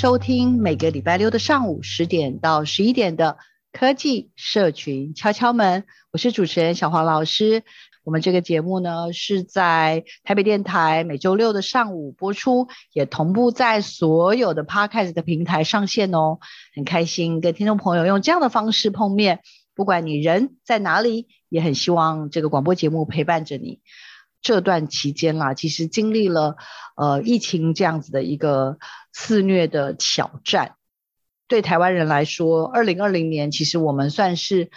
收听每个礼拜六的上午十点到十一点的科技社群敲敲门，我是主持人小黄老师。我们这个节目呢，是在台北电台每周六的上午播出，也同步在所有的 Podcast 的平台上线哦。很开心跟听众朋友用这样的方式碰面，不管你人在哪里，也很希望这个广播节目陪伴着你。这段期间啦，其实经历了呃疫情这样子的一个肆虐的挑战，对台湾人来说，二零二零年其实我们算是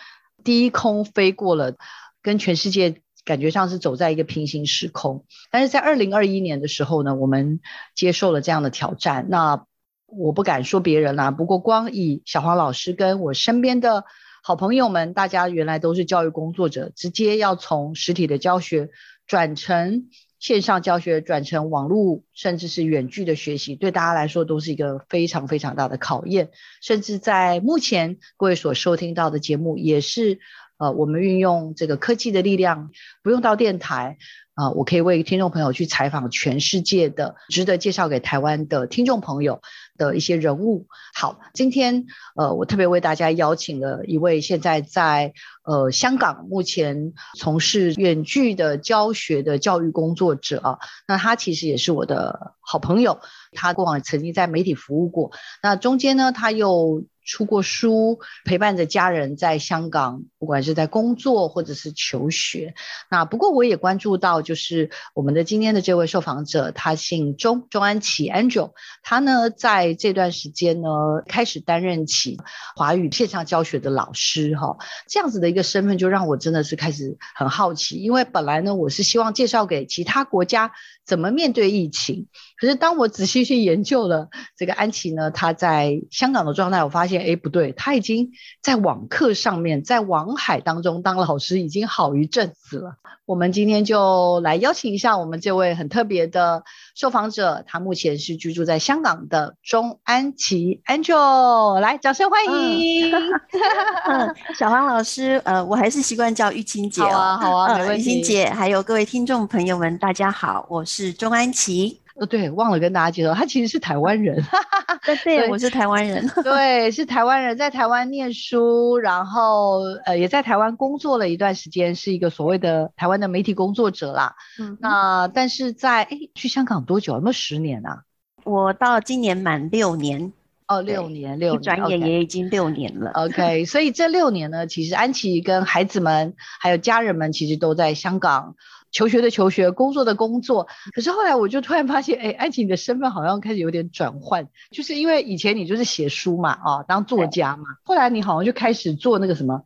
低空飞过了，跟全世界。感觉上是走在一个平行时空，但是在二零二一年的时候呢，我们接受了这样的挑战。那我不敢说别人啦，不过光以小黄老师跟我身边的好朋友们，大家原来都是教育工作者，直接要从实体的教学转成线上教学，转成网络，甚至是远距的学习，对大家来说都是一个非常非常大的考验。甚至在目前各位所收听到的节目，也是。呃，我们运用这个科技的力量，不用到电台啊，我可以为听众朋友去采访全世界的值得介绍给台湾的听众朋友的一些人物。好，今天呃，我特别为大家邀请了一位现在在呃香港目前从事远距的教学的教育工作者，那他其实也是我的好朋友，他过往曾经在媒体服务过，那中间呢，他又。出过书，陪伴着家人在香港，不管是在工作或者是求学。那不过我也关注到，就是我们的今天的这位受访者，他姓钟，钟安琪 Angel。他呢在这段时间呢开始担任起华语线上教学的老师，哈，这样子的一个身份就让我真的是开始很好奇，因为本来呢我是希望介绍给其他国家怎么面对疫情，可是当我仔细去研究了这个安琪呢，她在香港的状态，我发现。哎，不对，她已经在网课上面，在网海当中当老师已经好一阵子了。我们今天就来邀请一下我们这位很特别的受访者，他目前是居住在香港的钟安琪 Angel，来，掌声欢迎。嗯 嗯、小黄老师，呃，我还是习惯叫玉清姐、哦。好啊，好啊，没问题。玉清姐，还有各位听众朋友们，大家好，我是钟安琪。哦，对，忘了跟大家介绍，他其实是台湾人。对 对，我是台湾人。对，是台湾人，在台湾念书，然后呃，也在台湾工作了一段时间，是一个所谓的台湾的媒体工作者啦。嗯，那但是在哎，去香港多久？有没有十年啊？我到今年满六年。哦，六年，六年，转眼也已经六年了。OK，所以这六年呢，其实安琪跟孩子们还有家人们，其实都在香港。求学的求学，工作的工作，可是后来我就突然发现，哎，安琪你的身份好像开始有点转换，就是因为以前你就是写书嘛，啊，当作家嘛，后来你好像就开始做那个什么，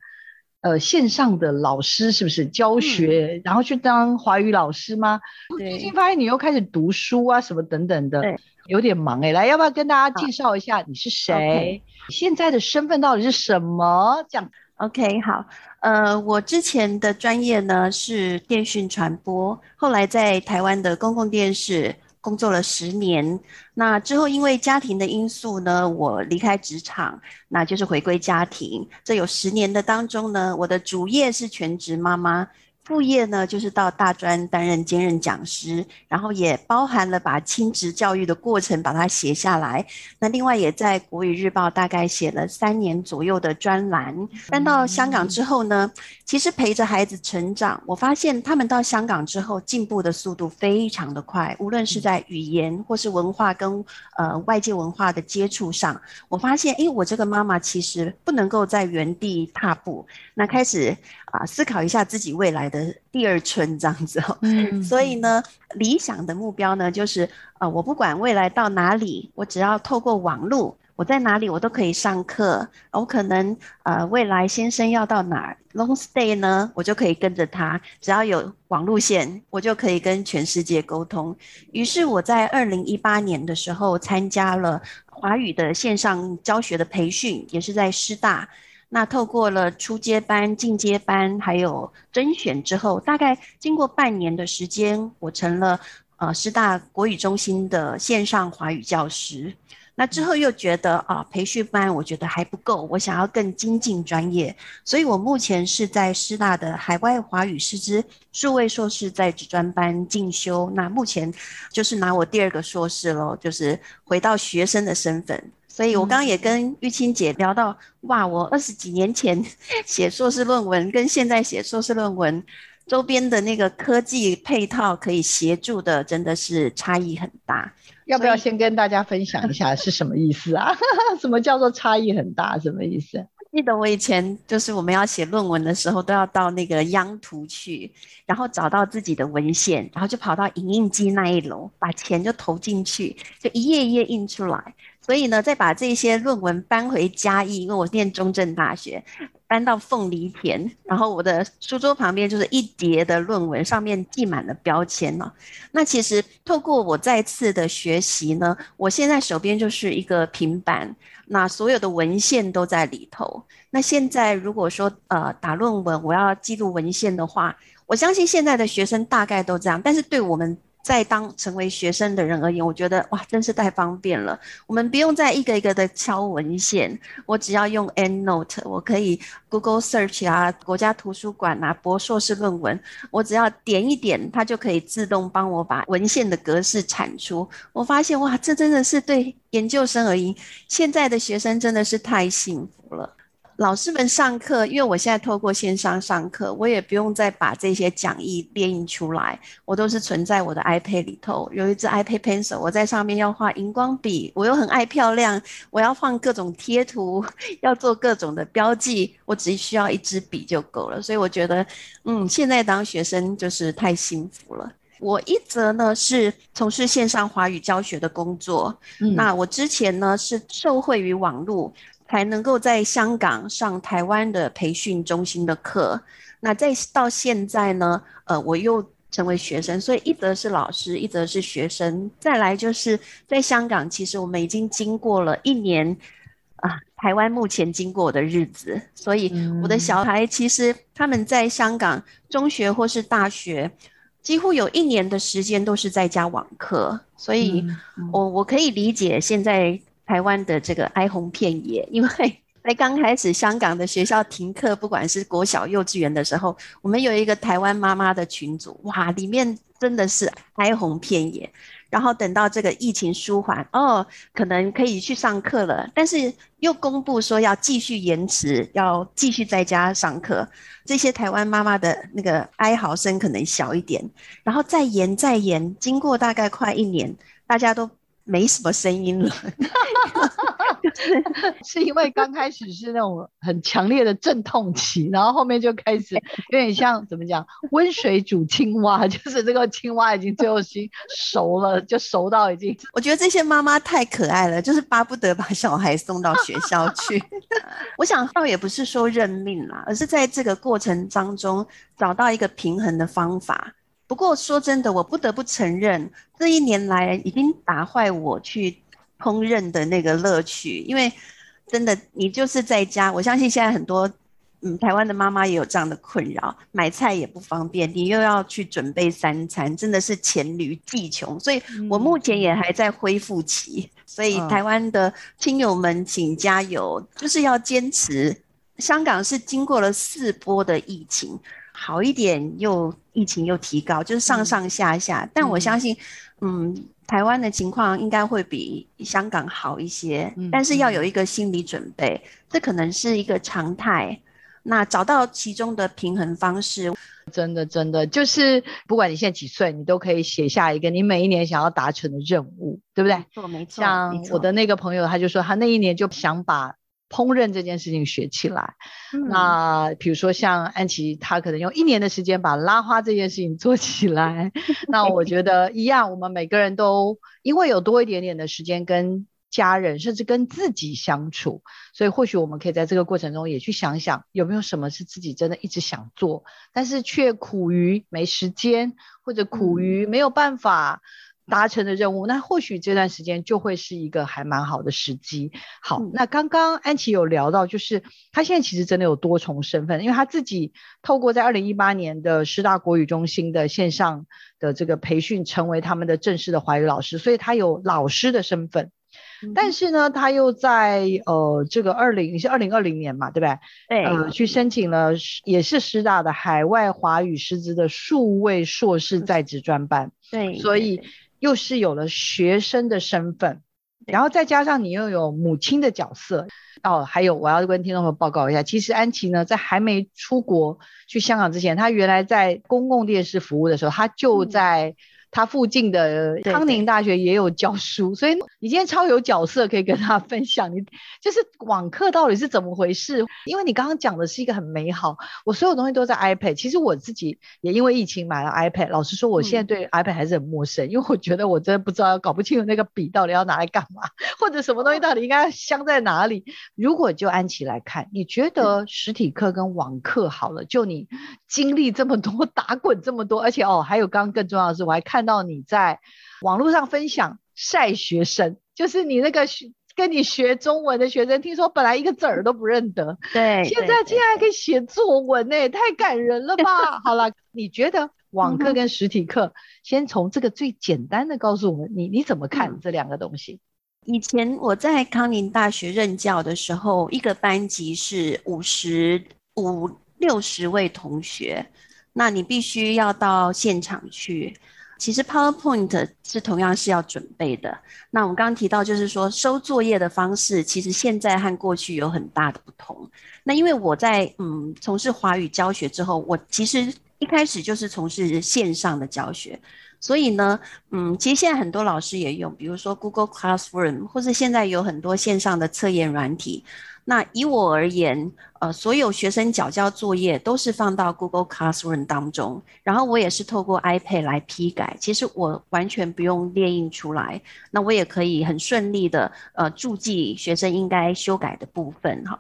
呃，线上的老师是不是教学，嗯、然后去当华语老师吗？最近发现你又开始读书啊，什么等等的，有点忙哎，来，要不要跟大家介绍一下你是谁？Okay. 现在的身份到底是什么？这样。OK，好，呃，我之前的专业呢是电讯传播，后来在台湾的公共电视工作了十年。那之后因为家庭的因素呢，我离开职场，那就是回归家庭。这有十年的当中呢，我的主业是全职妈妈，副业呢，就是到大专担任兼任讲师，然后也包含了把亲职教育的过程把它写下来。那另外也在国语日报大概写了三年左右的专栏。搬到香港之后呢，其实陪着孩子成长，我发现他们到香港之后进步的速度非常的快，无论是在语言或是文化跟呃外界文化的接触上，我发现，诶，我这个妈妈其实不能够在原地踏步，那开始。啊，思考一下自己未来的第二春这样子哦。嗯，所以呢，理想的目标呢，就是呃，我不管未来到哪里，我只要透过网络，我在哪里我都可以上课。我可能呃，未来先生要到哪儿 long stay 呢，我就可以跟着他，只要有网路线，我就可以跟全世界沟通。于是我在二零一八年的时候参加了华语的线上教学的培训，也是在师大。那透过了初阶班、进阶班，还有甄选之后，大概经过半年的时间，我成了呃师大国语中心的线上华语教师。那之后又觉得啊，培训班我觉得还不够，我想要更精进专业，所以我目前是在师大的海外华语师资数位硕士在职专班进修。那目前就是拿我第二个硕士喽，就是回到学生的身份。所以我刚刚也跟玉清姐聊到，哇，我二十几年前 写硕士论文，跟现在写硕士论文，周边的那个科技配套可以协助的，真的是差异很大。要不要先跟大家分享一下是什么意思啊？什么叫做差异很大？什么意思？记得我以前就是我们要写论文的时候，都要到那个央图去，然后找到自己的文献，然后就跑到影印机那一楼，把钱就投进去，就一页一页印出来。所以呢，再把这些论文搬回嘉义，因为我念中正大学，搬到凤梨田，然后我的书桌旁边就是一叠的论文，上面记满了标签了。那其实透过我再次的学习呢，我现在手边就是一个平板。那所有的文献都在里头。那现在如果说呃打论文，我要记录文献的话，我相信现在的学生大概都这样。但是对我们在当成为学生的人而言，我觉得哇，真是太方便了。我们不用再一个一个的敲文献，我只要用 EndNote，我可以 Google Search 啊，国家图书馆啊，博硕士论文，我只要点一点，它就可以自动帮我把文献的格式产出。我发现哇，这真的是对研究生而言，现在的学生真的是太幸福了。老师们上课，因为我现在透过线上上课，我也不用再把这些讲义列印出来，我都是存在我的 iPad 里头。有一支 iPad Pencil，我在上面要画荧光笔，我又很爱漂亮，我要放各种贴图，要做各种的标记，我只需要一支笔就够了。所以我觉得，嗯，现在当学生就是太幸福了。我一则呢是从事线上华语教学的工作，嗯、那我之前呢是受惠于网络。才能够在香港上台湾的培训中心的课，那再到现在呢，呃，我又成为学生，所以一则是老师，一则是学生。再来就是在香港，其实我们已经经过了一年啊，台湾目前经过的日子，所以我的小孩其实他们在香港中学或是大学，几乎有一年的时间都是在家网课，所以我我可以理解现在。台湾的这个哀鸿遍野，因为 在刚开始香港的学校停课，不管是国小、幼稚园的时候，我们有一个台湾妈妈的群组，哇，里面真的是哀鸿遍野。然后等到这个疫情舒缓，哦，可能可以去上课了，但是又公布说要继续延迟，要继续在家上课。这些台湾妈妈的那个哀嚎声可能小一点，然后再延再延，经过大概快一年，大家都。没什么声音了，是因为刚开始是那种很强烈的阵痛期，然后后面就开始有点像怎么讲，温水煮青蛙，就是这个青蛙已经最后已经熟了，就熟到已经。我觉得这些妈妈太可爱了，就是巴不得把小孩送到学校去。我想倒也不是说认命啦，而是在这个过程当中找到一个平衡的方法。不过说真的，我不得不承认，这一年来已经打坏我去烹饪的那个乐趣。因为真的，你就是在家，我相信现在很多嗯台湾的妈妈也有这样的困扰，买菜也不方便，你又要去准备三餐，真的是黔驴技穷。所以我目前也还在恢复期，所以台湾的亲友们请加油，就是要坚持。香港是经过了四波的疫情。好一点，又疫情又提高，就是上上下下。嗯、但我相信，嗯，台湾的情况应该会比香港好一些。嗯、但是要有一个心理准备，嗯、这可能是一个常态。那找到其中的平衡方式，真的真的就是，不管你现在几岁，你都可以写下一个你每一年想要达成的任务，对不对？没错，没错。像我的那个朋友，他就说他那一年就想把烹饪这件事情学起来。嗯、那比如说像安琪，她可能用一年的时间把拉花这件事情做起来。那我觉得一样，我们每个人都因为有多一点点的时间跟。家人甚至跟自己相处，所以或许我们可以在这个过程中也去想想，有没有什么是自己真的一直想做，但是却苦于没时间，或者苦于没有办法达成的任务。嗯、那或许这段时间就会是一个还蛮好的时机。好，嗯、那刚刚安琪有聊到，就是他现在其实真的有多重身份，因为他自己透过在二零一八年的师大国语中心的线上的这个培训，成为他们的正式的华语老师，所以他有老师的身份。但是呢，他又在呃这个二零是二零二零年嘛，对不对？对。呃，去申请了也是师大的海外华语师资的数位硕士在职专班。对。所以又是有了学生的身份，然后再加上你又有母亲的角色。哦，还有我要跟听众朋友报告一下，其实安琪呢在还没出国去香港之前，她原来在公共电视服务的时候，她就在、嗯。他附近的康宁大学也有教书，所以你今天超有角色可以跟他分享。你就是网课到底是怎么回事？因为你刚刚讲的是一个很美好，我所有东西都在 iPad。其实我自己也因为疫情买了 iPad，老实说，我现在对 iPad 还是很陌生，嗯、因为我觉得我真的不知道，搞不清楚那个笔到底要拿来干嘛，或者什么东西到底应该镶在哪里。如果就安琪来看，你觉得实体课跟网课好了？就你经历这么多，打滚这么多，而且哦，还有刚刚更重要的是，我还看。到你在网络上分享晒学生，就是你那个学跟你学中文的学生，听说本来一个字儿都不认得，对，现在竟然还可以写作文呢，太感人了吧？好了，你觉得网课跟实体课，先从这个最简单的告诉我们，你你怎么看这两个东西？以前我在康宁大学任教的时候，一个班级是五十五六十位同学，那你必须要到现场去。其实 PowerPoint 是同样是要准备的。那我们刚刚提到，就是说收作业的方式，其实现在和过去有很大的不同。那因为我在嗯从事华语教学之后，我其实一开始就是从事线上的教学，所以呢，嗯，其实现在很多老师也用，比如说 Google Classroom，或是现在有很多线上的测验软体。那以我而言，呃，所有学生缴交作业都是放到 Google Classroom 当中，然后我也是透过 iPad 来批改。其实我完全不用列印出来，那我也可以很顺利的呃注记学生应该修改的部分哈。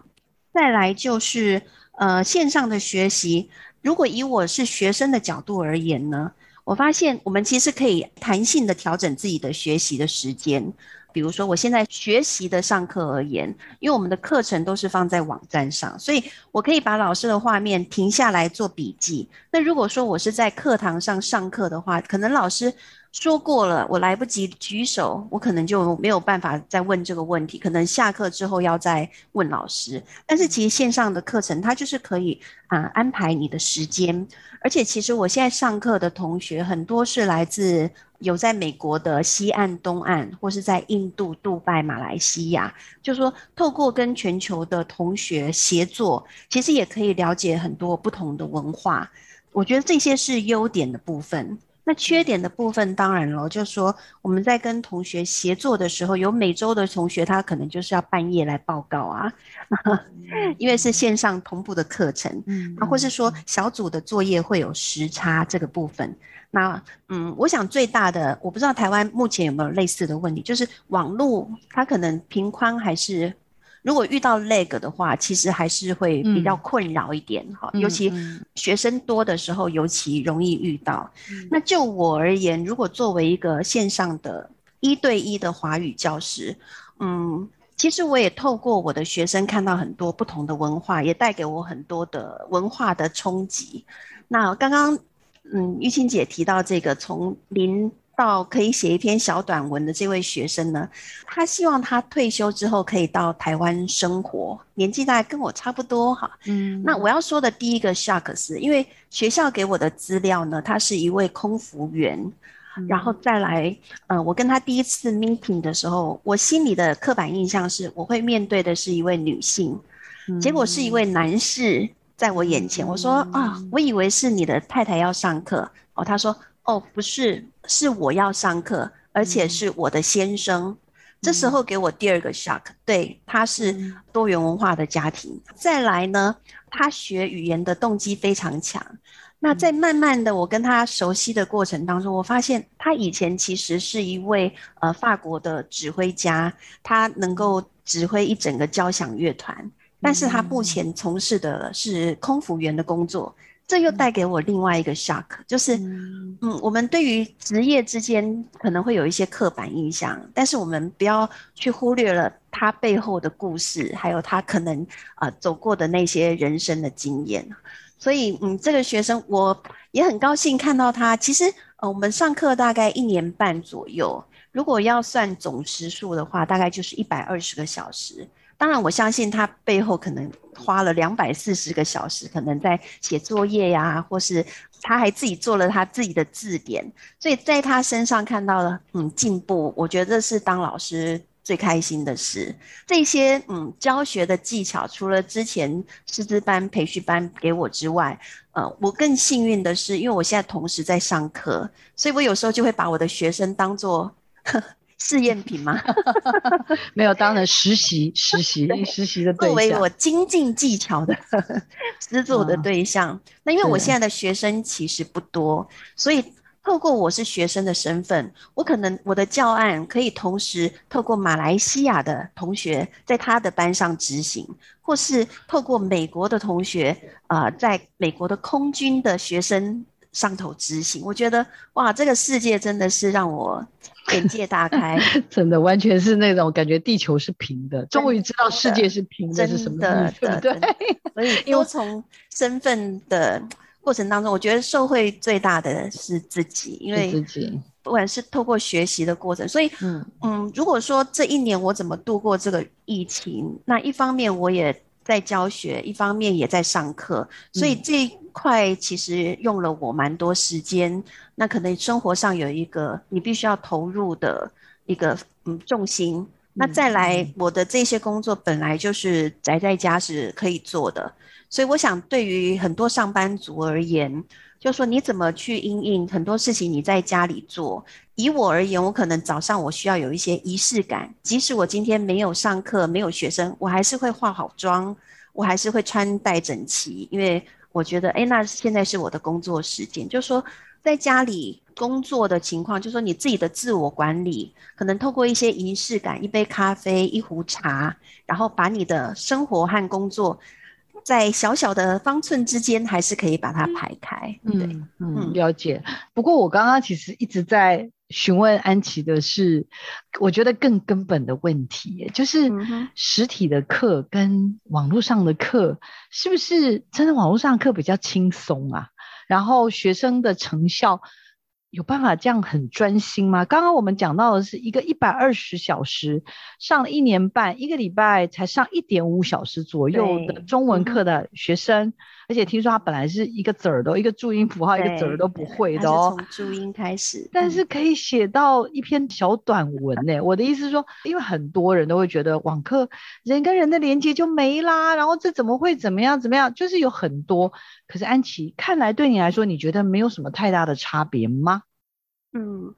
再来就是呃线上的学习，如果以我是学生的角度而言呢，我发现我们其实可以弹性的调整自己的学习的时间。比如说，我现在学习的上课而言，因为我们的课程都是放在网站上，所以我可以把老师的画面停下来做笔记。那如果说我是在课堂上上课的话，可能老师说过了，我来不及举手，我可能就没有办法再问这个问题，可能下课之后要再问老师。但是其实线上的课程，它就是可以啊、安排你的时间，而且其实我现在上课的同学很多是来自。有在美国的西岸、东岸，或是在印度、杜拜、马来西亚，就是说透过跟全球的同学协作，其实也可以了解很多不同的文化。我觉得这些是优点的部分。那缺点的部分，当然了，就是说我们在跟同学协作的时候，有每周的同学他可能就是要半夜来报告啊，因为是线上同步的课程，嗯，啊或是说小组的作业会有时差这个部分。那嗯，我想最大的，我不知道台湾目前有没有类似的问题，就是网络它可能频宽还是，如果遇到 lag 的话，其实还是会比较困扰一点哈，嗯、尤其学生多的时候，尤其容易遇到。嗯、那就我而言，如果作为一个线上的一对一的华语教师，嗯，其实我也透过我的学生看到很多不同的文化，也带给我很多的文化的冲击。那刚刚。嗯，玉清姐提到这个从零到可以写一篇小短文的这位学生呢，他希望他退休之后可以到台湾生活，年纪大概跟我差不多哈。嗯，那我要说的第一个 shock 是因为学校给我的资料呢，他是一位空服员，嗯、然后再来，呃，我跟他第一次 meeting 的时候，我心里的刻板印象是我会面对的是一位女性，嗯、结果是一位男士在我眼前，嗯、我说啊，我以为是你的太太要上课哦，他说。哦，不是，是我要上课，而且是我的先生。嗯、这时候给我第二个 shock，对，他是多元文化的家庭。嗯、再来呢，他学语言的动机非常强。那在慢慢的我跟他熟悉的过程当中，我发现他以前其实是一位呃法国的指挥家，他能够指挥一整个交响乐团，但是他目前从事的是空服员的工作。这又带给我另外一个 shock，就是，嗯，我们对于职业之间可能会有一些刻板印象，但是我们不要去忽略了他背后的故事，还有他可能啊、呃、走过的那些人生的经验。所以，嗯，这个学生我也很高兴看到他。其实，呃，我们上课大概一年半左右，如果要算总时数的话，大概就是一百二十个小时。当然，我相信他背后可能花了两百四十个小时，可能在写作业呀，或是他还自己做了他自己的字典，所以在他身上看到了嗯进步，我觉得这是当老师最开心的事。这些嗯教学的技巧，除了之前师资班、培训班给我之外，呃，我更幸运的是，因为我现在同时在上课，所以我有时候就会把我的学生当做。试验品吗？没有，当然实习、实习、实习的对象，作为我精进技巧的 师作的对象。哦、那因为我现在的学生其实不多，所以透过我是学生的身份，我可能我的教案可以同时透过马来西亚的同学在他的班上执行，或是透过美国的同学啊、呃，在美国的空军的学生上头执行。我觉得哇，这个世界真的是让我。眼界大开，真的完全是那种感觉，地球是平的，终于知道世界是平的是什么意思。对，所以多重身份的过程当中，我觉得受惠最大的是自己，因为自己不管是透过学习的过程，所以嗯嗯，如果说这一年我怎么度过这个疫情，那一方面我也在教学，一方面也在上课，所以这一块其实用了我蛮多时间。那可能生活上有一个你必须要投入的一个嗯重心。那再来，我的这些工作本来就是宅在家是可以做的，所以我想对于很多上班族而言，就说你怎么去应应很多事情你在家里做。以我而言，我可能早上我需要有一些仪式感，即使我今天没有上课，没有学生，我还是会化好妆，我还是会穿戴整齐，因为我觉得，哎，那现在是我的工作时间。就说在家里工作的情况，就说你自己的自我管理，可能透过一些仪式感，一杯咖啡，一壶茶，然后把你的生活和工作。在小小的方寸之间，还是可以把它排开。嗯、对，嗯，了解。不过我刚刚其实一直在询问安琪的是，我觉得更根本的问题，就是实体的课跟网络上的课，是不是真的网络上的课比较轻松啊？然后学生的成效，有办法这样很专心吗？刚刚我们讲到的是一个一百二十小时上了一年半，一个礼拜才上一点五小时左右的中文课的学生，而且听说他本来是一个子儿都一个注音符号一个子儿都不会的哦，从注音开始，但是可以写到一篇小短文呢。我的意思是说，因为很多人都会觉得网课人跟人的连接就没啦，然后这怎么会怎么样怎么样？就是有很多。可是安琪，看来对你来说，你觉得没有什么太大的差别吗？嗯，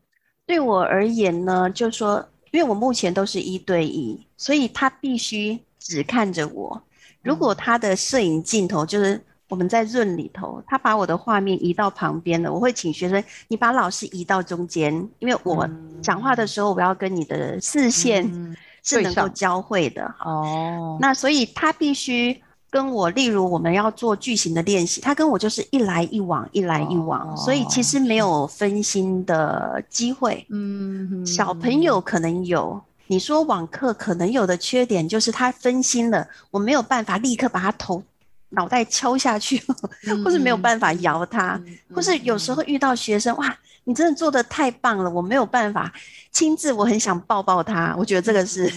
对我而言呢，就说，因为我目前都是一对一，所以他必须只看着我。如果他的摄影镜头就是我们在 Zoom 里头，他把我的画面移到旁边了，我会请学生你把老师移到中间，因为我讲话的时候，我要跟你的视线是能够交汇的。哦，那所以他必须。跟我，例如我们要做句型的练习，他跟我就是一来一往，一来一往，哦、所以其实没有分心的机会。嗯，小朋友可能有，你说网课可能有的缺点就是他分心了，我没有办法立刻把他头脑袋敲下去，嗯、或是没有办法摇他，嗯、或是有时候遇到学生哇，你真的做的太棒了，我没有办法亲自，我很想抱抱他。我觉得这个是，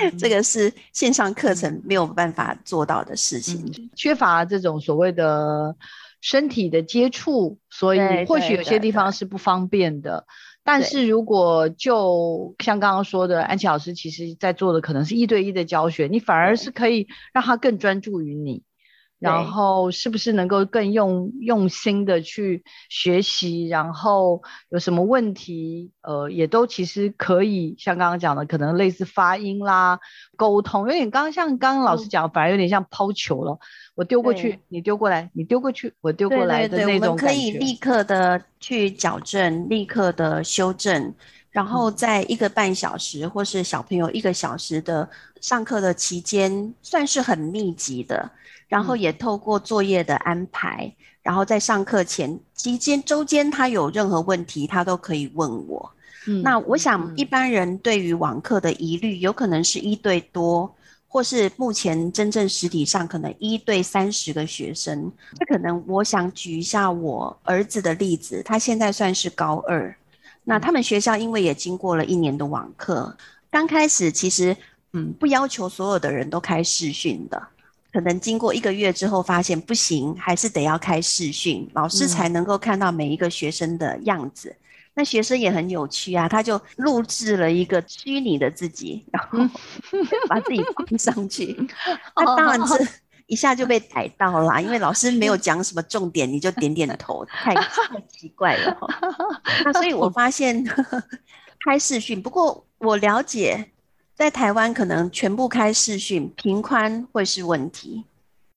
嗯、这个是线上课程没有办法做到的事情，嗯、缺乏这种所谓的身体的接触，所以或许有些地方是不方便的。但是如果就像刚刚说的，安琪老师其实在做的可能是一对一的教学，你反而是可以让他更专注于你。然后是不是能够更用用心的去学习？然后有什么问题，呃，也都其实可以像刚刚讲的，可能类似发音啦、沟通，有点刚刚像刚刚老师讲，嗯、反而有点像抛球了。我丢过去，你丢过来，你丢过去，我丢过来的那种感觉。对对对，我们可以立刻的去矫正，立刻的修正，然后在一个半小时、嗯、或是小朋友一个小时的上课的期间，算是很密集的。然后也透过作业的安排，嗯、然后在上课前期间、周间，他有任何问题，他都可以问我。嗯、那我想，一般人对于网课的疑虑，有可能是一对多，或是目前真正实体上可能一对三十个学生。这可能我想举一下我儿子的例子，他现在算是高二。那他们学校因为也经过了一年的网课，刚开始其实嗯不要求所有的人都开视讯的。可能经过一个月之后，发现不行，还是得要开视讯，老师才能够看到每一个学生的样子。嗯、那学生也很有趣啊，他就录制了一个虚拟的自己，然后 把自己放上去。那当然是一下就被逮到了，因为老师没有讲什么重点，你就点点头，太 太奇怪了。那所以我发现 开视讯，不过我了解。在台湾，可能全部开视讯，频宽会是问题。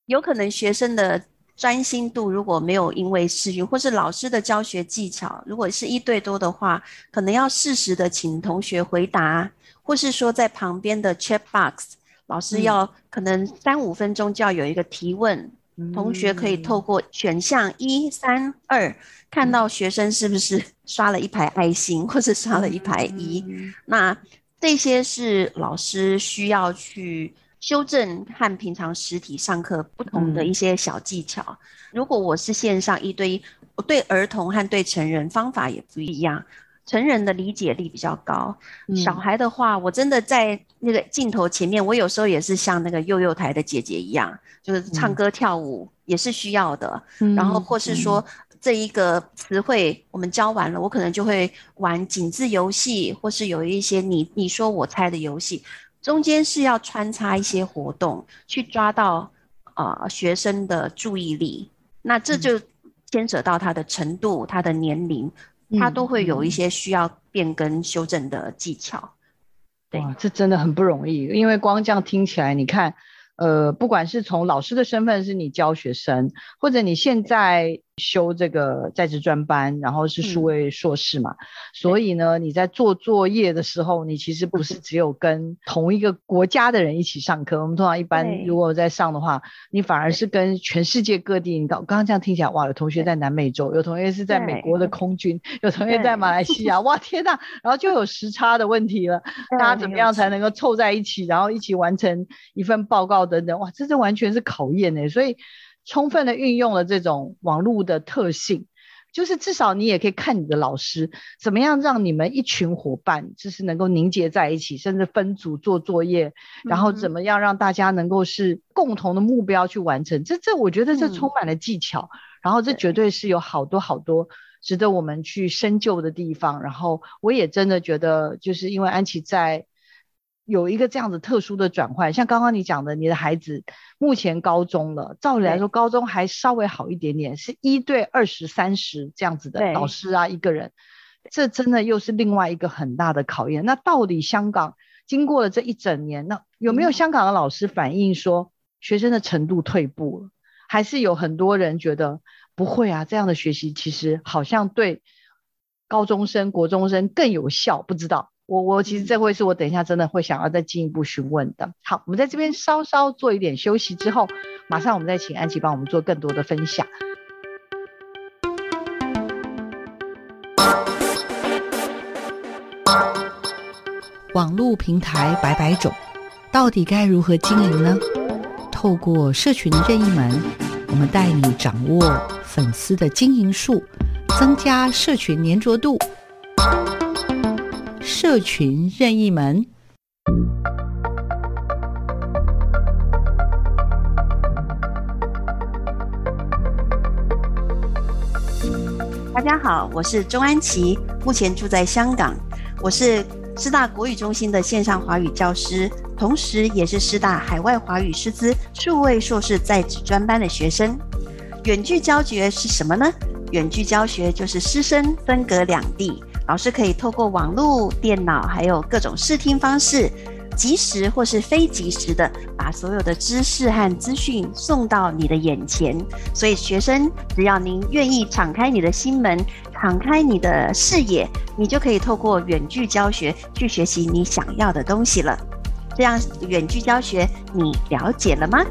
有可能学生的专心度如果没有因为视讯，或是老师的教学技巧，如果是一对多的话，可能要适时的请同学回答，或是说在旁边的 chat box，老师要可能三五分钟就要有一个提问，嗯、同学可以透过选项一、三、二，看到学生是不是 刷了一排爱心，或是刷了一排一，嗯、那。这些是老师需要去修正和平常实体上课不同的一些小技巧。嗯、如果我是线上一对一，我对儿童和对成人方法也不一样。成人的理解力比较高，嗯、小孩的话，我真的在那个镜头前面，我有时候也是像那个幼幼台的姐姐一样，就是唱歌跳舞也是需要的。嗯、然后或是说。嗯这一个词汇我们教完了，我可能就会玩井字游戏，或是有一些你你说我猜的游戏，中间是要穿插一些活动，去抓到啊、呃、学生的注意力。那这就牵扯到他的程度、他的年龄，他都会有一些需要变更修正的技巧。对，哇，这真的很不容易，因为光这样听起来，你看，呃，不管是从老师的身份是你教学生，或者你现在。修这个在职专班，然后是数位硕士嘛，嗯、所以呢，你在做作业的时候，你其实不是只有跟同一个国家的人一起上课。我们通常一般如果在上的话，你反而是跟全世界各地。你刚刚这样听起来，哇，有同学在南美洲，有同学是在美国的空军，有同学在马来西亚，哇，天呐，然后就有时差的问题了，大家怎么样才能够凑在一起，然后一起完成一份报告等等，哇，这这完全是考验呢，所以。充分的运用了这种网络的特性，就是至少你也可以看你的老师怎么样让你们一群伙伴就是能够凝结在一起，甚至分组做作业，然后怎么样让大家能够是共同的目标去完成。这这我觉得这充满了技巧，然后这绝对是有好多好多值得我们去深究的地方。然后我也真的觉得，就是因为安琪在。有一个这样子特殊的转换，像刚刚你讲的，你的孩子目前高中了，照理来说高中还稍微好一点点，是一对二十三十这样子的老师啊，一个人，这真的又是另外一个很大的考验。那到底香港经过了这一整年，那有没有香港的老师反映说学生的程度退步了？还是有很多人觉得不会啊，这样的学习其实好像对高中生、国中生更有效，不知道。我我其实这会是我等一下真的会想要再进一步询问的。好，我们在这边稍稍做一点休息之后，马上我们再请安琪帮我们做更多的分享。网络平台百百种，到底该如何经营呢？透过社群的任意门，我们带你掌握粉丝的经营术。增加社群粘着度。社群任意门。大家好，我是钟安琪，目前住在香港。我是师大国语中心的线上华语教师，同时也是师大海外华语师资数位硕士在职专班的学生。远距教学是什么呢？远距教学就是师生分隔两地，老师可以透过网络、电脑，还有各种视听方式。即时或是非即时的，把所有的知识和资讯送到你的眼前。所以，学生只要您愿意敞开你的心门，敞开你的视野，你就可以透过远距教学去学习你想要的东西了。这样，远距教学你了解了吗？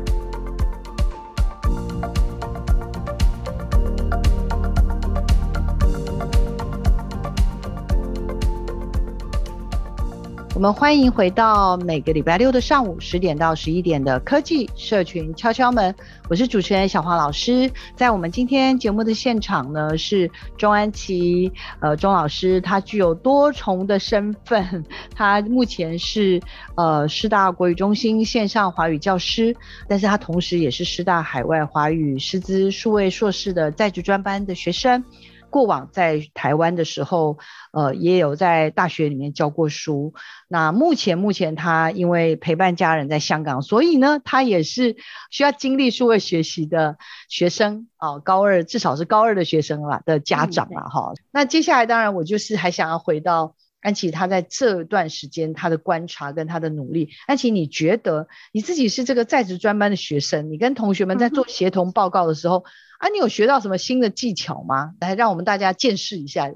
我们欢迎回到每个礼拜六的上午十点到十一点的科技社群敲敲门，我是主持人小黄老师。在我们今天节目的现场呢，是钟安琪，呃，钟老师，他具有多重的身份，他目前是呃师大国语中心线上华语教师，但是他同时也是师大海外华语师资数位硕士的在职专班的学生。过往在台湾的时候，呃，也有在大学里面教过书。那目前目前他因为陪伴家人在香港，所以呢，他也是需要经历数位学习的学生啊，高二至少是高二的学生啦的家长了哈。嗯，那接下来当然我就是还想要回到安琪，他在这段时间他的观察跟他的努力。安琪，你觉得你自己是这个在职专班的学生，你跟同学们在做协同报告的时候，嗯啊，你有学到什么新的技巧吗？来，让我们大家见识一下。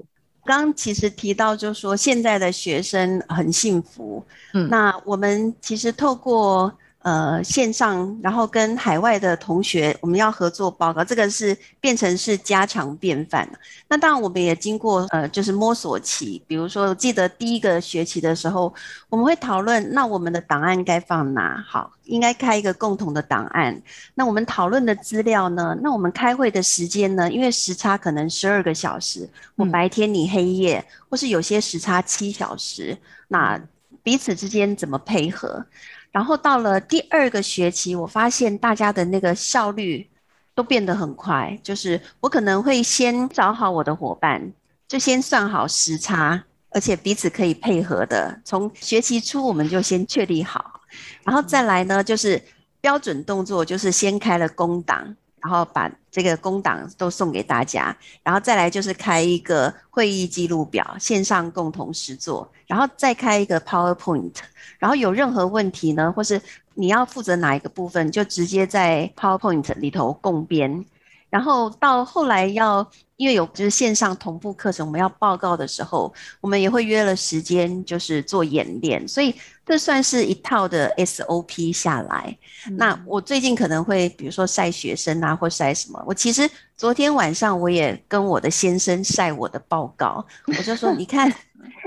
刚刚其实提到，就是说现在的学生很幸福。嗯，那我们其实透过。呃，线上，然后跟海外的同学，我们要合作报告，这个是变成是家常便饭。那当然，我们也经过呃，就是摸索期。比如说，我记得第一个学期的时候，我们会讨论，那我们的档案该放哪？好，应该开一个共同的档案。那我们讨论的资料呢？那我们开会的时间呢？因为时差可能十二个小时，我白天你黑夜，嗯、或是有些时差七小时，那彼此之间怎么配合？然后到了第二个学期，我发现大家的那个效率都变得很快。就是我可能会先找好我的伙伴，就先算好时差，而且彼此可以配合的。从学期初我们就先确立好，然后再来呢，就是标准动作，就是先开了工档。然后把这个工档都送给大家，然后再来就是开一个会议记录表，线上共同实做，然后再开一个 PowerPoint，然后有任何问题呢，或是你要负责哪一个部分，就直接在 PowerPoint 里头共编。然后到后来要，因为有就是线上同步课程，我们要报告的时候，我们也会约了时间，就是做演练，所以这算是一套的 SOP 下来。嗯、那我最近可能会，比如说晒学生啊，或晒什么。我其实昨天晚上我也跟我的先生晒我的报告，我就说，你看。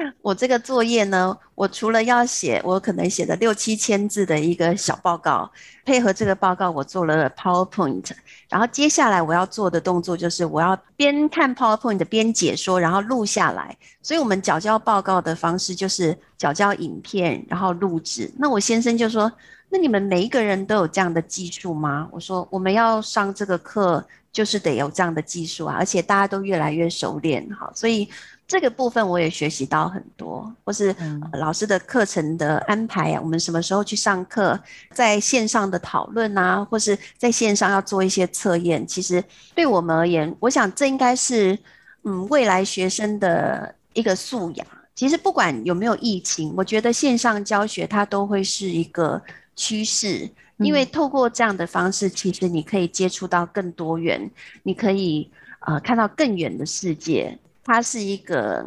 我这个作业呢，我除了要写，我可能写的六七千字的一个小报告，配合这个报告，我做了 PowerPoint，然后接下来我要做的动作就是我要边看 PowerPoint 边解说，然后录下来。所以我们缴交报告的方式就是缴交影片，然后录制。那我先生就说：“那你们每一个人都有这样的技术吗？”我说：“我们要上这个课，就是得有这样的技术啊，而且大家都越来越熟练，好，所以。”这个部分我也学习到很多，或是老师的课程的安排啊，我们什么时候去上课，在线上的讨论啊，或是在线上要做一些测验，其实对我们而言，我想这应该是嗯未来学生的一个素养。其实不管有没有疫情，我觉得线上教学它都会是一个趋势，因为透过这样的方式，其实你可以接触到更多元，你可以呃看到更远的世界。它是一个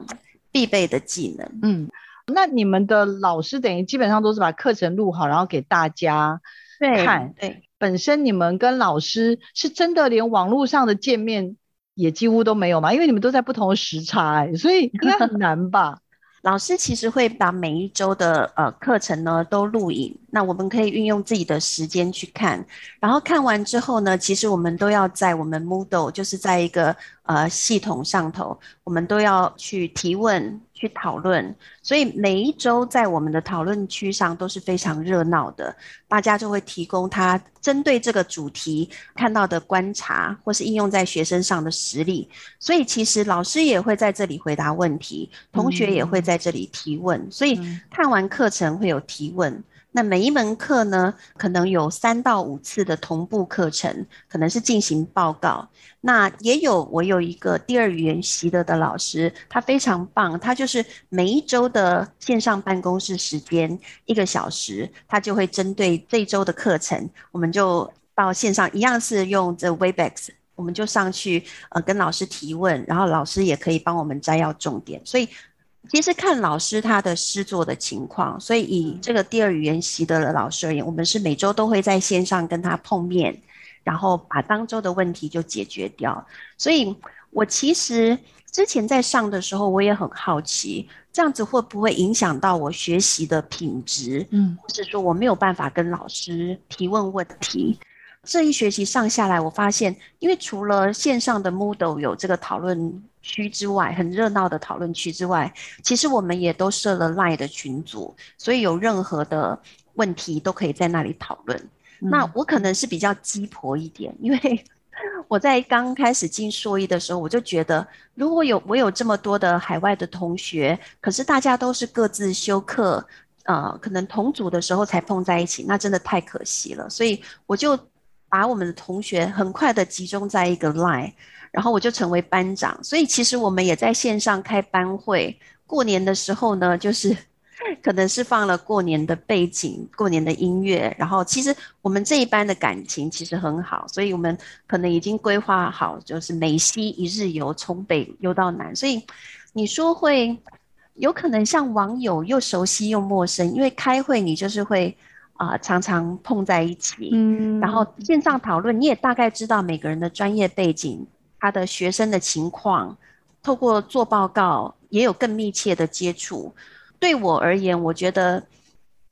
必备的技能。嗯，那你们的老师等于基本上都是把课程录好，然后给大家看。对，对，本身你们跟老师是真的连网络上的见面也几乎都没有嘛？因为你们都在不同的时差，所以应该很难吧？老师其实会把每一周的呃课程呢都录影，那我们可以运用自己的时间去看，然后看完之后呢，其实我们都要在我们 Moodle，就是在一个呃系统上头，我们都要去提问。去讨论，所以每一周在我们的讨论区上都是非常热闹的，大家就会提供他针对这个主题看到的观察，或是应用在学生上的实例。所以其实老师也会在这里回答问题，同学也会在这里提问，所以看完课程会有提问。那每一门课呢，可能有三到五次的同步课程，可能是进行报告。那也有我有一个第二语言习得的老师，他非常棒，他就是每一周的线上办公室时间一个小时，他就会针对这周的课程，我们就到线上，一样是用这 Webex，我们就上去呃跟老师提问，然后老师也可以帮我们摘要重点，所以。其实看老师他的师作的情况，所以以这个第二语言习得的老师而言，我们是每周都会在线上跟他碰面，然后把当周的问题就解决掉。所以我其实之前在上的时候，我也很好奇，这样子会不会影响到我学习的品质？嗯，或是说我没有办法跟老师提问问题。这一学期上下来，我发现，因为除了线上的 Moodle 有这个讨论区之外，很热闹的讨论区之外，其实我们也都设了 Line 的群组，所以有任何的问题都可以在那里讨论。嗯、那我可能是比较鸡婆一点，因为 我在刚开始进硕一的时候，我就觉得，如果有我有这么多的海外的同学，可是大家都是各自修课，呃，可能同组的时候才碰在一起，那真的太可惜了。所以我就把我们的同学很快的集中在一个 Line。然后我就成为班长，所以其实我们也在线上开班会。过年的时候呢，就是 可能是放了过年的背景、过年的音乐。然后其实我们这一班的感情其实很好，所以我们可能已经规划好，就是美西一日游，从北游到南。所以你说会有可能像网友又熟悉又陌生，因为开会你就是会啊、呃、常常碰在一起，嗯，然后线上讨论你也大概知道每个人的专业背景。他的学生的情况，透过做报告也有更密切的接触。对我而言，我觉得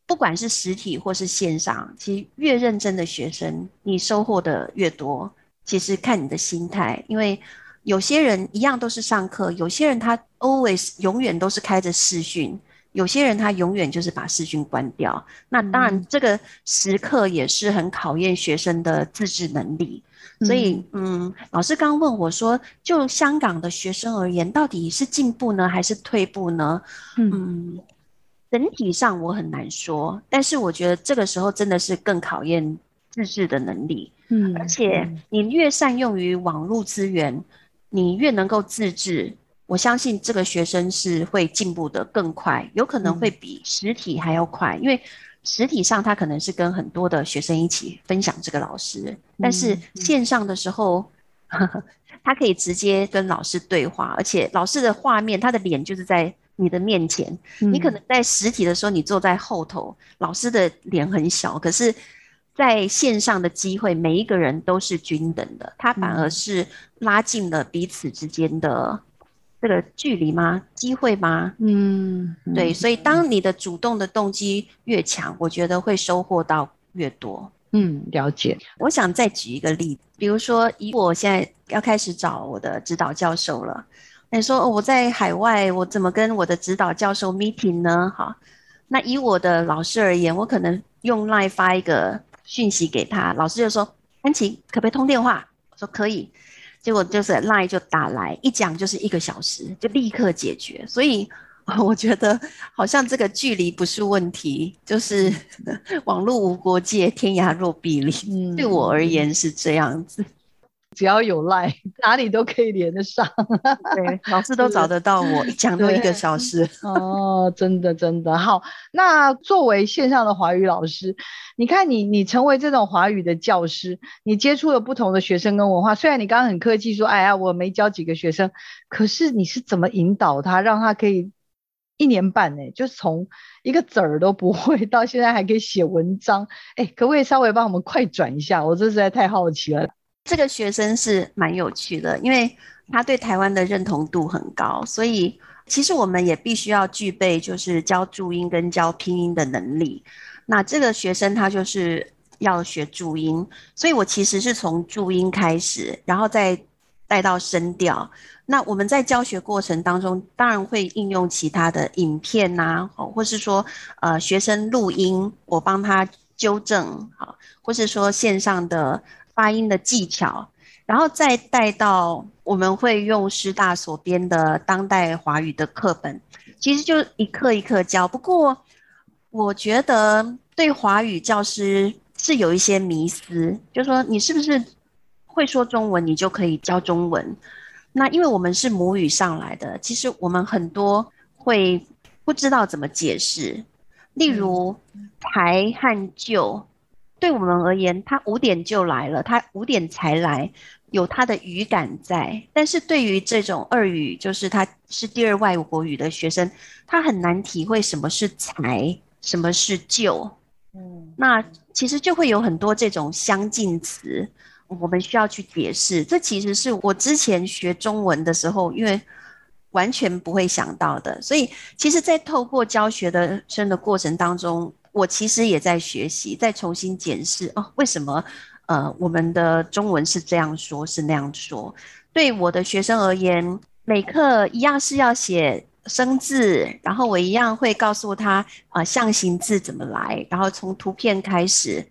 不管是实体或是线上，其实越认真的学生，你收获的越多。其实看你的心态，因为有些人一样都是上课，有些人他 always 永远都是开着视讯，有些人他永远就是把视讯关掉。那当然，这个时刻也是很考验学生的自制能力。所以，嗯，老师刚问我说，就香港的学生而言，到底是进步呢，还是退步呢？嗯，整体上我很难说，但是我觉得这个时候真的是更考验自制的能力。嗯，而且你越善用于网络资源，你越能够自制，我相信这个学生是会进步得更快，有可能会比实体还要快，因为。实体上，他可能是跟很多的学生一起分享这个老师，但是线上的时候，他可以直接跟老师对话，而且老师的画面，他的脸就是在你的面前。你可能在实体的时候，你坐在后头，老师的脸很小，可是在线上的机会，每一个人都是均等的，他反而是拉近了彼此之间的。这个距离吗？机会吗？嗯，对，所以当你的主动的动机越强，我觉得会收获到越多。嗯，了解。我想再举一个例子，比如说，以我现在要开始找我的指导教授了。你说，哦，我在海外，我怎么跟我的指导教授 meeting 呢？哈，那以我的老师而言，我可能用 Line 发一个讯息给他，老师就说：“安琪，可不可以通电话？”我说：“可以。”结果就是 Line 就打来，一讲就是一个小时，就立刻解决。所以 我觉得好像这个距离不是问题，就是 网络无国界，天涯若比邻。嗯，对我而言是这样子。只要有 Line，哪里都可以连得上。对，老师都找得到我，一讲都一个小时。哦，真的真的好。那作为线上的华语老师，你看你你成为这种华语的教师，你接触了不同的学生跟文化。虽然你刚刚很客气说，哎呀，我没教几个学生，可是你是怎么引导他，让他可以一年半呢？就从一个子儿都不会，到现在还可以写文章。哎，可不可以稍微帮我们快转一下？我这实在太好奇了。这个学生是蛮有趣的，因为他对台湾的认同度很高，所以其实我们也必须要具备就是教注音跟教拼音的能力。那这个学生他就是要学注音，所以我其实是从注音开始，然后再带到声调。那我们在教学过程当中，当然会应用其他的影片呐、啊，或是说呃学生录音，我帮他纠正，好，或是说线上的发音的技巧，然后再带到我们会用师大所编的当代华语的课本，其实就一课一课教。不过我觉得对华语教师是有一些迷思，就是说你是不是会说中文，你就可以教中文？那因为我们是母语上来的，其实我们很多会不知道怎么解释。例如“台”和“就”，对我们而言，他五点就来了，他五点才来，有他的语感在。但是对于这种二语，就是他是第二外国语的学生，他很难体会什么是“才”，什么是“就”。嗯，那其实就会有很多这种相近词。我们需要去解释，这其实是我之前学中文的时候，因为完全不会想到的。所以，其实，在透过教学的生的过程当中，我其实也在学习，在重新检视哦，为什么呃，我们的中文是这样说，是那样说？对我的学生而言，每课一样是要写生字，然后我一样会告诉他啊、象形字怎么来，然后从图片开始，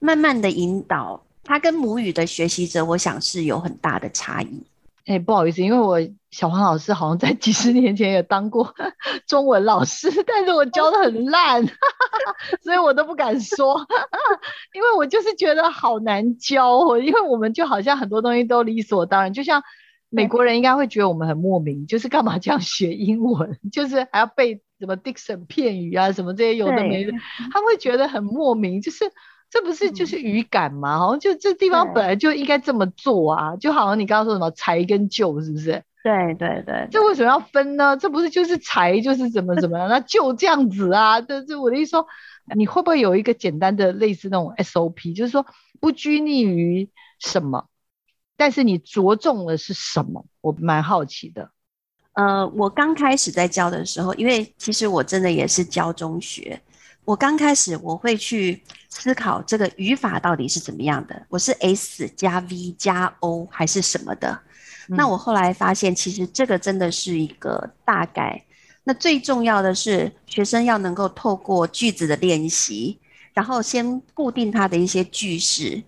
慢慢的引导。他跟母语的学习者，我想是有很大的差异。哎、不好意思，因为我小黄老师好像在几十年前也当过 中文老师，但是我教的很烂，所以我都不敢说，因为我就是觉得好难教。因为我们就好像很多东西都理所当然，就像美国人应该会觉得我们很莫名，就是干嘛这样学英文，就是还要背什么 Dixon 片语啊，什么这些有的没的，他会觉得很莫名，就是。这不是就是语感吗？嗯、好像就这地方本来就应该这么做啊，就好像你刚刚说什么才跟就是不是？对对对，这为什么要分呢？这不是就是才就是怎么怎么样？那就这样子啊？这这我的意思说，你会不会有一个简单的类似那种 SOP，就是说不拘泥于什么，但是你着重的是什么？我蛮好奇的。呃，我刚开始在教的时候，因为其实我真的也是教中学。我刚开始我会去思考这个语法到底是怎么样的，我是 S 加 V 加 O 还是什么的？那我后来发现，其实这个真的是一个大概。那最重要的是，学生要能够透过句子的练习，然后先固定他的一些句式，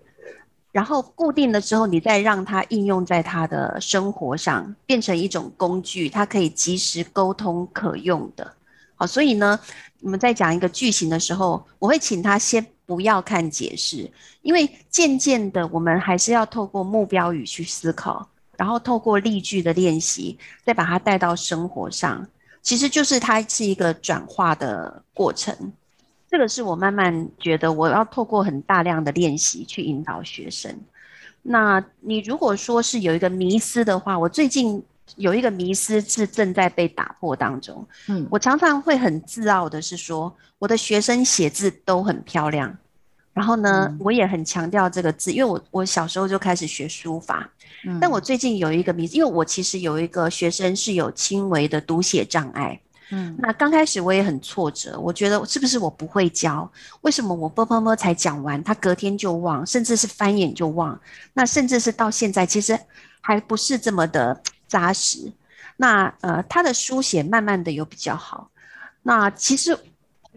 然后固定了之后，你再让他应用在他的生活上，变成一种工具，他可以即时沟通可用的。好，所以呢，我们在讲一个句型的时候，我会请他先不要看解释，因为渐渐的，我们还是要透过目标语去思考，然后透过例句的练习，再把它带到生活上。其实就是它是一个转化的过程。这个是我慢慢觉得，我要透过很大量的练习去引导学生。那你如果说是有一个迷思的话，我最近。有一个迷思是正在被打破当中。嗯，我常常会很自傲的是说，我的学生写字都很漂亮。然后呢，嗯、我也很强调这个字，因为我我小时候就开始学书法。嗯，但我最近有一个迷思，因为我其实有一个学生是有轻微的读写障碍。嗯，那刚开始我也很挫折，我觉得是不是我不会教？为什么我啵啵啵才讲完，他隔天就忘，甚至是翻眼就忘？那甚至是到现在，其实还不是这么的。扎实，那呃，他的书写慢慢的有比较好。那其实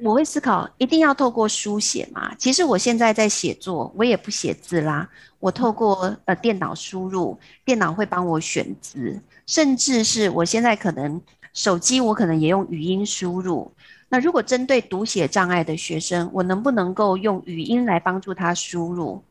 我会思考，一定要透过书写嘛？其实我现在在写作，我也不写字啦，我透过呃电脑输入，电脑会帮我选字，甚至是我现在可能手机，我可能也用语音输入。那如果针对读写障碍的学生，我能不能够用语音来帮助他输入？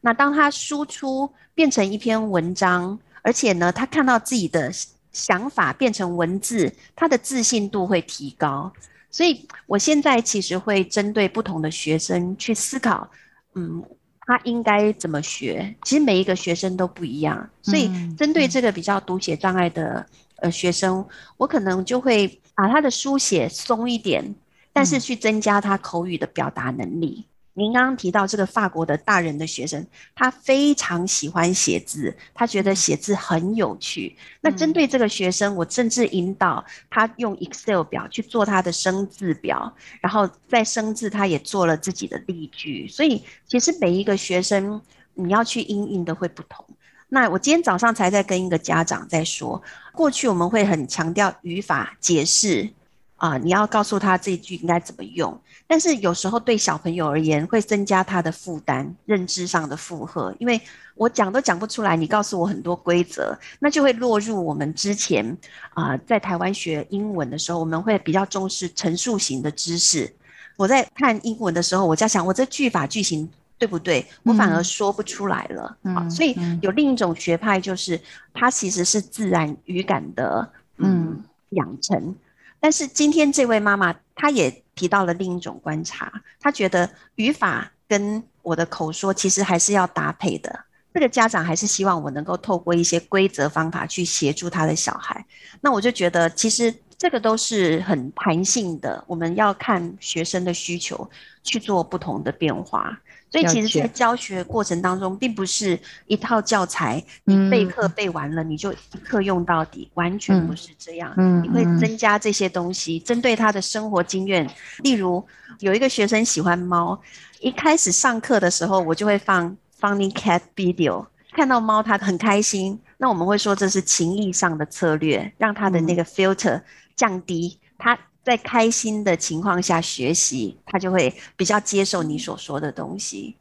那当他输出变成一篇文章。而且呢，他看到自己的想法变成文字，他的自信度会提高。所以，我现在其实会针对不同的学生去思考，嗯，他应该怎么学。其实每一个学生都不一样，所以针对这个比较读写障碍的呃学生，我可能就会把他的书写松一点，但是去增加他口语的表达能力。您刚刚提到这个法国的大人的学生，他非常喜欢写字，他觉得写字很有趣。那针对这个学生，我甚至引导他用 Excel 表去做他的生字表，然后在生字他也做了自己的例句。所以其实每一个学生你要去应应的会不同。那我今天早上才在跟一个家长在说，过去我们会很强调语法解释。啊、呃，你要告诉他这一句应该怎么用，但是有时候对小朋友而言会增加他的负担，认知上的负荷，因为我讲都讲不出来，你告诉我很多规则，那就会落入我们之前啊、呃，在台湾学英文的时候，我们会比较重视陈述型的知识。我在看英文的时候，我在想，我这句法句型对不对？我反而说不出来了。嗯，好，所以有另一种学派，就是它其实是自然语感的，嗯，养成。但是今天这位妈妈，她也提到了另一种观察，她觉得语法跟我的口说其实还是要搭配的。这个家长还是希望我能够透过一些规则方法去协助他的小孩。那我就觉得，其实这个都是很弹性的，我们要看学生的需求去做不同的变化。所以其实，在教学过程当中，并不是一套教材，你备课备完了，你就一课用到底，完全不是这样。你会增加这些东西，针对他的生活经验。例如，有一个学生喜欢猫，一开始上课的时候，我就会放 Funny Cat Video，看到猫他很开心。那我们会说这是情意上的策略，让他的那个 filter 降低，他。在开心的情况下学习，他就会比较接受你所说的东西。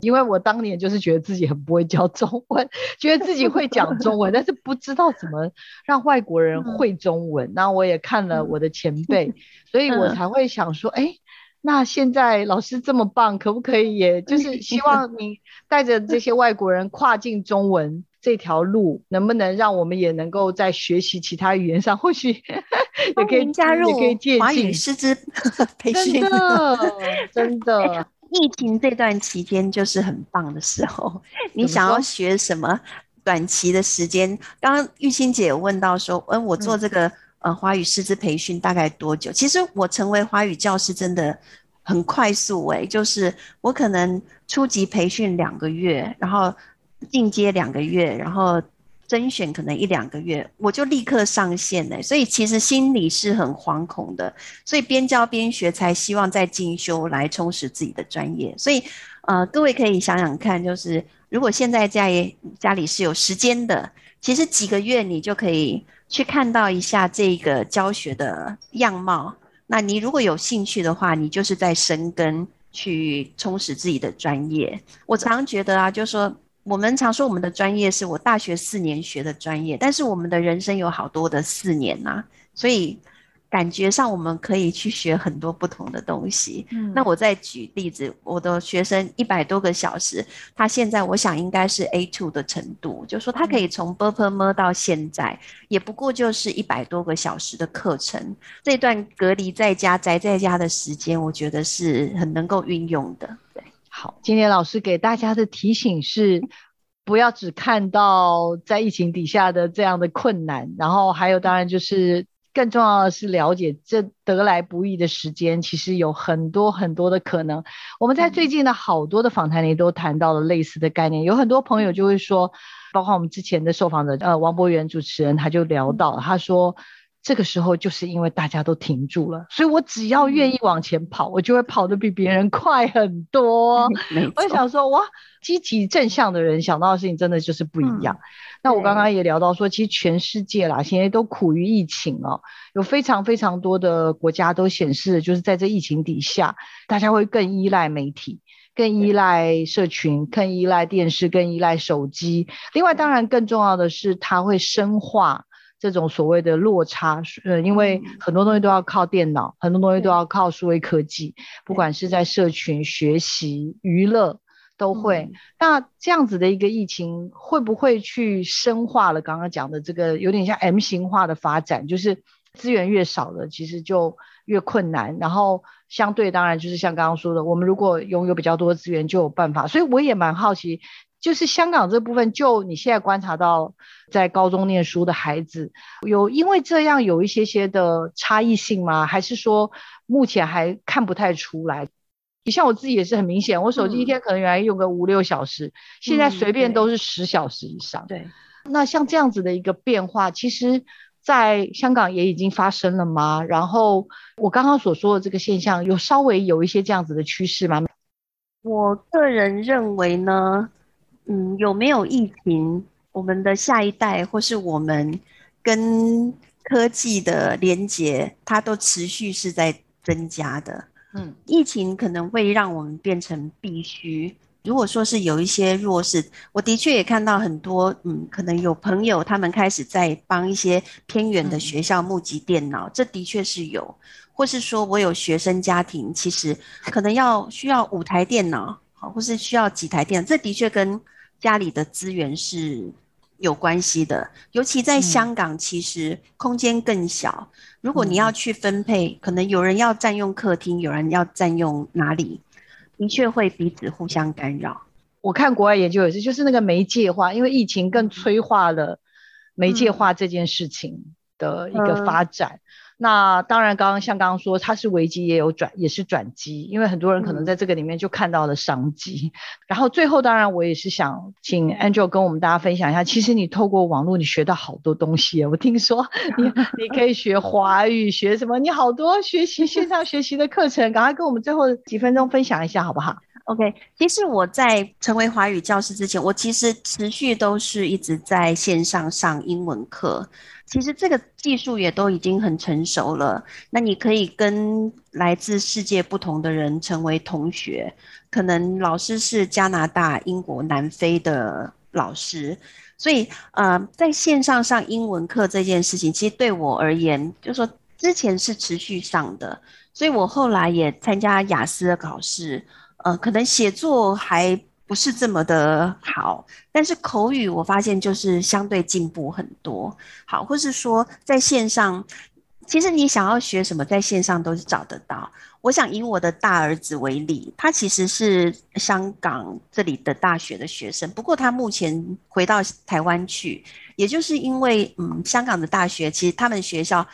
因为我当年就是觉得自己很不会教中文，觉得自己会讲中文，但是不知道怎么让外国人会中文。那、嗯、我也看了我的前辈，嗯、所以我才会想说，哎、嗯，那现在老师这么棒，可不可以也就是希望你带着这些外国人跨进中文？这条路能不能让我们也能够在学习其他语言上，或许也可以加入，也可以借华语师资 培训。真的，真的，疫情这段期间就是很棒的时候。你想要学什么？短期的时间，刚刚玉清姐有问到说，嗯，我做这个呃华语师资培训大概多久？其实我成为华语教师真的很快速诶，就是我可能初级培训两个月，然后。进阶两个月，然后甄选可能一两个月，我就立刻上线了。所以其实心里是很惶恐的，所以边教边学，才希望再进修来充实自己的专业。所以，呃，各位可以想想看，就是如果现在家里家里是有时间的，其实几个月你就可以去看到一下这个教学的样貌。那你如果有兴趣的话，你就是在深耕，去充实自己的专业。我常觉得啊，就是说。我们常说我们的专业是我大学四年学的专业，但是我们的人生有好多的四年呐、啊，所以感觉上我们可以去学很多不同的东西。嗯，那我再举例子，我的学生一百多个小时，他现在我想应该是 A two 的程度，就说他可以从 b u r p e r m e r 到现在，也不过就是一百多个小时的课程。这段隔离在家宅在家的时间，我觉得是很能够运用的。对，好，今天老师给大家的提醒是，不要只看到在疫情底下的这样的困难，然后还有当然就是更重要的是了解这得来不易的时间，其实有很多很多的可能。我们在最近的好多的访谈里都谈到了类似的概念，有很多朋友就会说，包括我们之前的受访者呃王博源主持人他就聊到，他说。这个时候就是因为大家都停住了，所以我只要愿意往前跑，我就会跑得比别人快很多。我想说，哇，积极正向的人想到的事情真的就是不一样。嗯、那我刚刚也聊到说，其实全世界啦，现在都苦于疫情哦，有非常非常多的国家都显示，就是在这疫情底下，大家会更依赖媒体，更依赖社群，更依赖电视，更依赖手机。另外，当然更重要的是，它会深化。这种所谓的落差，呃，因为很多东西都要靠电脑，很多东西都要靠数位科技，不管是在社群、学习、娱乐都会。那这样子的一个疫情，会不会去深化了刚刚讲的这个有点像 M 型化的发展？就是资源越少了，其实就越困难。然后相对当然就是像刚刚说的，我们如果拥有比较多资源，就有办法。所以我也蛮好奇。就是香港这部分，就你现在观察到，在高中念书的孩子，有因为这样有一些些的差异性吗？还是说目前还看不太出来？你像我自己也是很明显，我手机一天可能原来用个五六小时，嗯、现在随便都是十小时以上。对，那像这样子的一个变化，其实在香港也已经发生了吗？然后我刚刚所说的这个现象，有稍微有一些这样子的趋势吗？我个人认为呢，嗯，有没有疫情，我们的下一代或是我们跟科技的连接，它都持续是在增加的。嗯，疫情可能会让我们变成必须。如果说是有一些弱势，我的确也看到很多，嗯，可能有朋友他们开始在帮一些偏远的学校募集电脑，嗯、这的确是有。或是说我有学生家庭，其实可能要需要五台电脑，好，或是需要几台电脑，这的确跟家里的资源是有关系的。尤其在香港，其实空间更小，嗯、如果你要去分配，可能有人要占用客厅，有人要占用哪里，的确会彼此互相干扰。我看国外研究也是，就是那个媒介化，因为疫情更催化了媒介化这件事情的一个发展。那当然，刚刚像刚刚说，它是危机也有转，也是转机，因为很多人可能在这个里面就看到了商机。嗯、然后最后，当然我也是想请 Angel 跟我们大家分享一下，其实你透过网络，你学到好多东西。我听说 你你可以学华语，学什么？你好多学习线上学习的课程，赶快跟我们最后几分钟分享一下，好不好？OK，其实我在成为华语教师之前，我其实持续都是一直在线上上英文课。其实这个技术也都已经很成熟了。那你可以跟来自世界不同的人成为同学，可能老师是加拿大、英国、南非的老师，所以呃，在线上上英文课这件事情，其实对我而言，就是说之前是持续上的，所以我后来也参加雅思的考试，呃，可能写作还。不是这么的好，但是口语我发现就是相对进步很多。好，或是说在线上，其实你想要学什么，在线上都是找得到。我想以我的大儿子为例，他其实是香港这里的大学的学生，不过他目前回到台湾去，也就是因为嗯，香港的大学其实他们学校。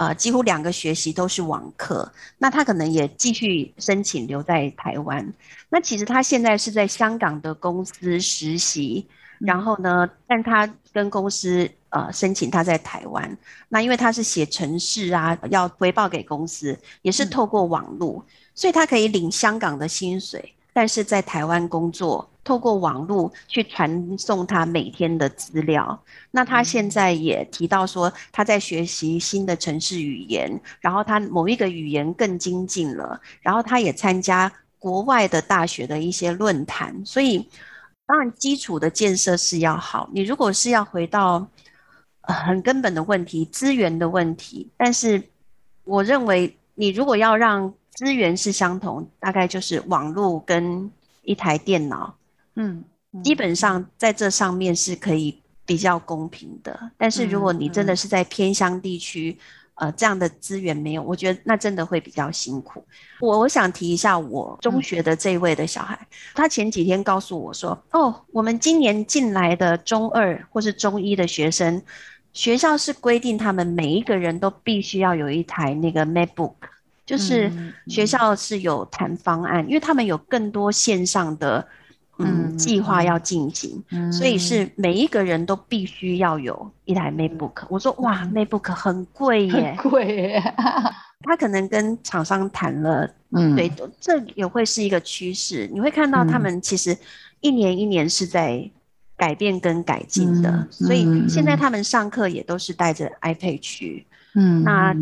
呃，几乎两个学期都是网课，那他可能也继续申请留在台湾。那其实他现在是在香港的公司实习，然后呢，但他跟公司呃申请他在台湾。那因为他是写程式啊，要回报给公司，也是透过网络，所以他可以领香港的薪水，但是在台湾工作。透过网络去传送他每天的资料。那他现在也提到说，他在学习新的城市语言，然后他某一个语言更精进了，然后他也参加国外的大学的一些论坛。所以，当然基础的建设是要好。你如果是要回到很根本的问题，资源的问题，但是我认为你如果要让资源是相同，大概就是网络跟一台电脑。嗯，基本上在这上面是可以比较公平的，但是如果你真的是在偏乡地区，呃，这样的资源没有，我觉得那真的会比较辛苦。我我想提一下我中学的这一位的小孩，嗯、他前几天告诉我说，哦，我们今年进来的中二或是中一的学生，学校是规定他们每一个人都必须要有一台那个 MacBook，就是学校是有谈方案，嗯、因为他们有更多线上的。嗯，计划要进行，嗯、所以是每一个人都必须要有一台 MacBook。我说哇，MacBook 很贵耶，很贵耶。他可能跟厂商谈了，嗯，对，这也会是一个趋势。你会看到他们其实一年一年是在改变跟改进的，嗯、所以现在他们上课也都是带着 iPad 去。嗯，那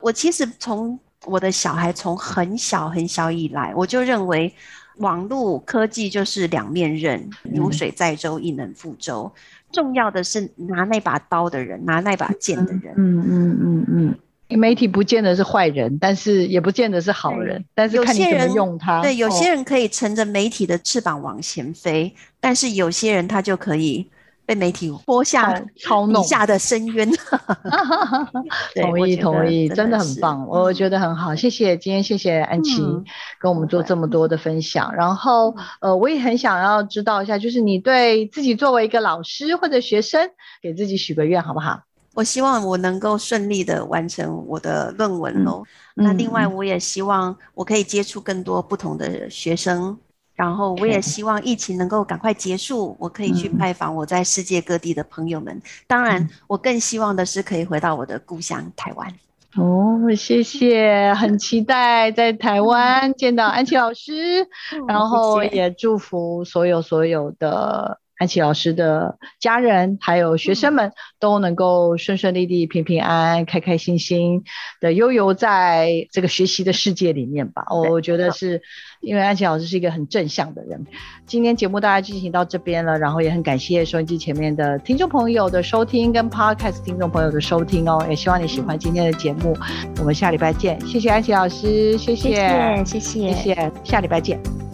我其实从我的小孩从很小很小以来，我就认为。网络科技就是两面刃，如水载舟，亦能覆舟。重要的是拿那把刀的人，拿那把剑的人。嗯嗯嗯嗯。媒体不见得是坏人，但是也不见得是好人。但是看你怎么用它。对，有些人可以乘着媒体的翅膀往前飞，但是有些人他就可以。被媒体 拖下操弄下的深渊，同意同意，真的很棒，我觉得很好，谢谢今天谢谢安琪跟我们做这么多的分享，然后呃我也很想要知道一下，就是你对自己作为一个老师或者学生，给自己许个愿好不好？我希望我能够顺利的完成我的论文喽。嗯、那另外，我也希望我可以接触更多不同的学生，然后我也希望疫情能够赶快结束，我可以去拜访我在世界各地的朋友们。当然，我更希望的是可以回到我的故乡台湾。哦，谢谢，很期待在台湾见到安琪老师，嗯、然后也祝福所有所有的。安琪老师的家人还有学生们都能够顺顺利利、平平安安、开开心心的悠游在这个学习的世界里面吧。我觉得是因为安琪老师是一个很正向的人。今天节目大家进行到这边了，然后也很感谢收音机前面的听众朋友的收听，跟 Podcast 听众朋友的收听哦。也希望你喜欢今天的节目。我们下礼拜见，谢谢安琪老师，谢谢，谢谢，谢谢，谢谢，下礼拜见。